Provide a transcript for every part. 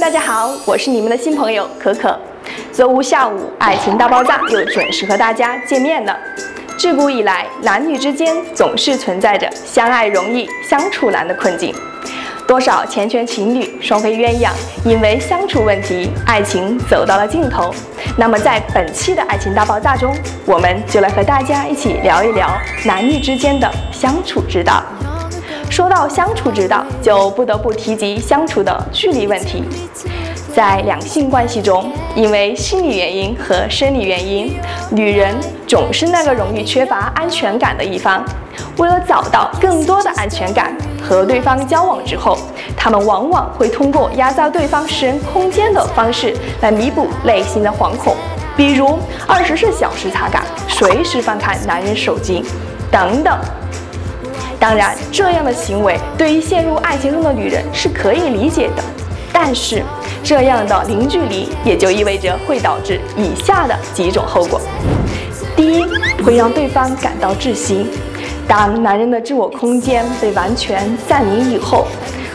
大家好，我是你们的新朋友可可。周五下午，《爱情大爆炸》又准时和大家见面了。自古以来，男女之间总是存在着相爱容易相处难的困境。多少缱绻情侣、双飞鸳鸯，因为相处问题，爱情走到了尽头。那么，在本期的《爱情大爆炸》中，我们就来和大家一起聊一聊男女之间的相处之道。说到相处之道，就不得不提及相处的距离问题。在两性关系中，因为心理原因和生理原因，女人总是那个容易缺乏安全感的一方。为了找到更多的安全感，和对方交往之后，她们往往会通过压榨对方私人空间的方式来弥补内心的惶恐，比如二十四小时查岗、随时翻看男人手机等等。当然，这样的行为对于陷入爱情中的女人是可以理解的，但是这样的零距离也就意味着会导致以下的几种后果：第一，会让对方感到窒息。当男人的自我空间被完全占领以后，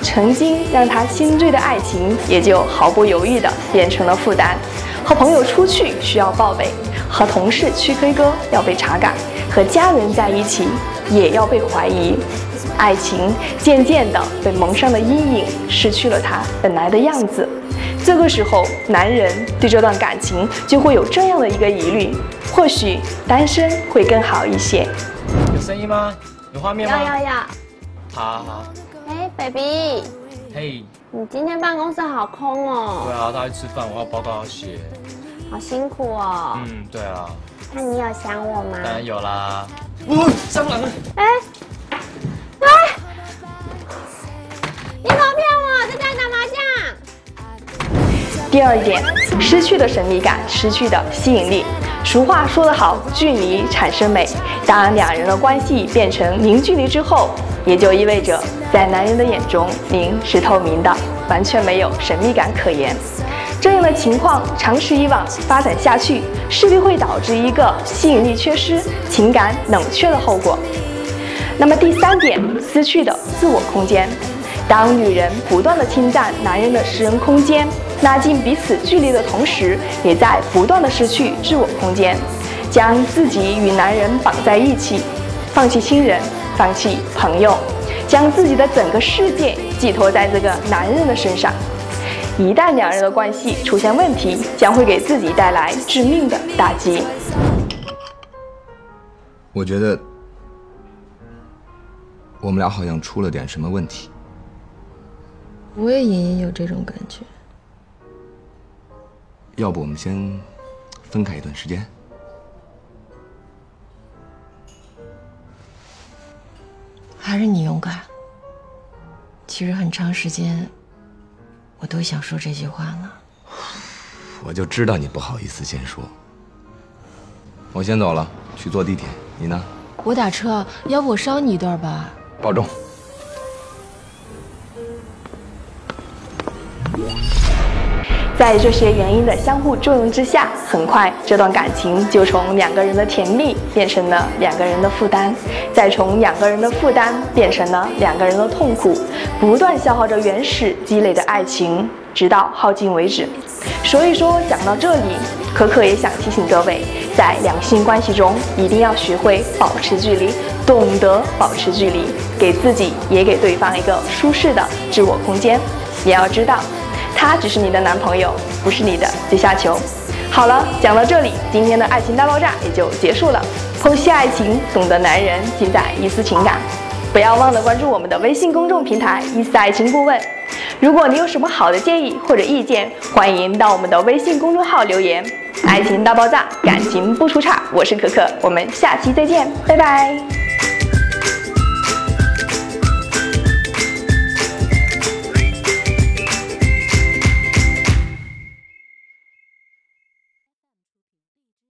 曾经让他心醉的爱情也就毫不犹豫地变成了负担。和朋友出去需要报备，和同事去 K 歌要被查岗，和家人在一起。也要被怀疑，爱情渐渐的被蒙上了阴影，失去了它本来的样子。这个时候，男人对这段感情就会有这样的一个疑虑：或许单身会更好一些。有声音吗？有画面吗？要要要。好好好。哎，baby。嘿。你今天办公室好空哦。对啊，他去吃饭，我要报告要写。好辛苦哦。嗯，对啊。那你有想我吗？当然有啦。哦，蟑螂！哎哎，你怎么骗我？在家打麻将。第二点，失去的神秘感，失去的吸引力。俗话说得好，距离产生美。当两人的关系变成零距离之后，也就意味着在男人的眼中，您是透明的，完全没有神秘感可言。这样的情况长此以往发展下去，势必会导致一个吸引力缺失、情感冷却的后果。那么第三点，失去的自我空间。当女人不断的侵占男人的私人空间，拉近彼此距离的同时，也在不断的失去自我空间，将自己与男人绑在一起，放弃亲人，放弃朋友，将自己的整个世界寄托在这个男人的身上。一旦两人的关系出现问题，将会给自己带来致命的打击。我觉得我们俩好像出了点什么问题。我也隐隐有这种感觉。要不我们先分开一段时间？还是你勇敢。其实很长时间。我都想说这句话了，我就知道你不好意思先说。我先走了，去坐地铁。你呢？我打车，要不我捎你一段吧。保重。在这些原因的相互作用之下，很快这段感情就从两个人的甜蜜变成了两个人的负担，再从两个人的负担变成了两个人的痛苦，不断消耗着原始积累的爱情，直到耗尽为止。所以说，讲到这里，可可也想提醒各位，在两性关系中一定要学会保持距离，懂得保持距离，给自己也给对方一个舒适的自我空间。也要知道。他只是你的男朋友，不是你的阶下囚。好了，讲到这里，今天的爱情大爆炸也就结束了。剖析爱情，懂得男人，尽在一丝情感。不要忘了关注我们的微信公众平台“一丝爱情顾问”。如果你有什么好的建议或者意见，欢迎到我们的微信公众号留言。爱情大爆炸，感情不出差。我是可可，我们下期再见，拜拜。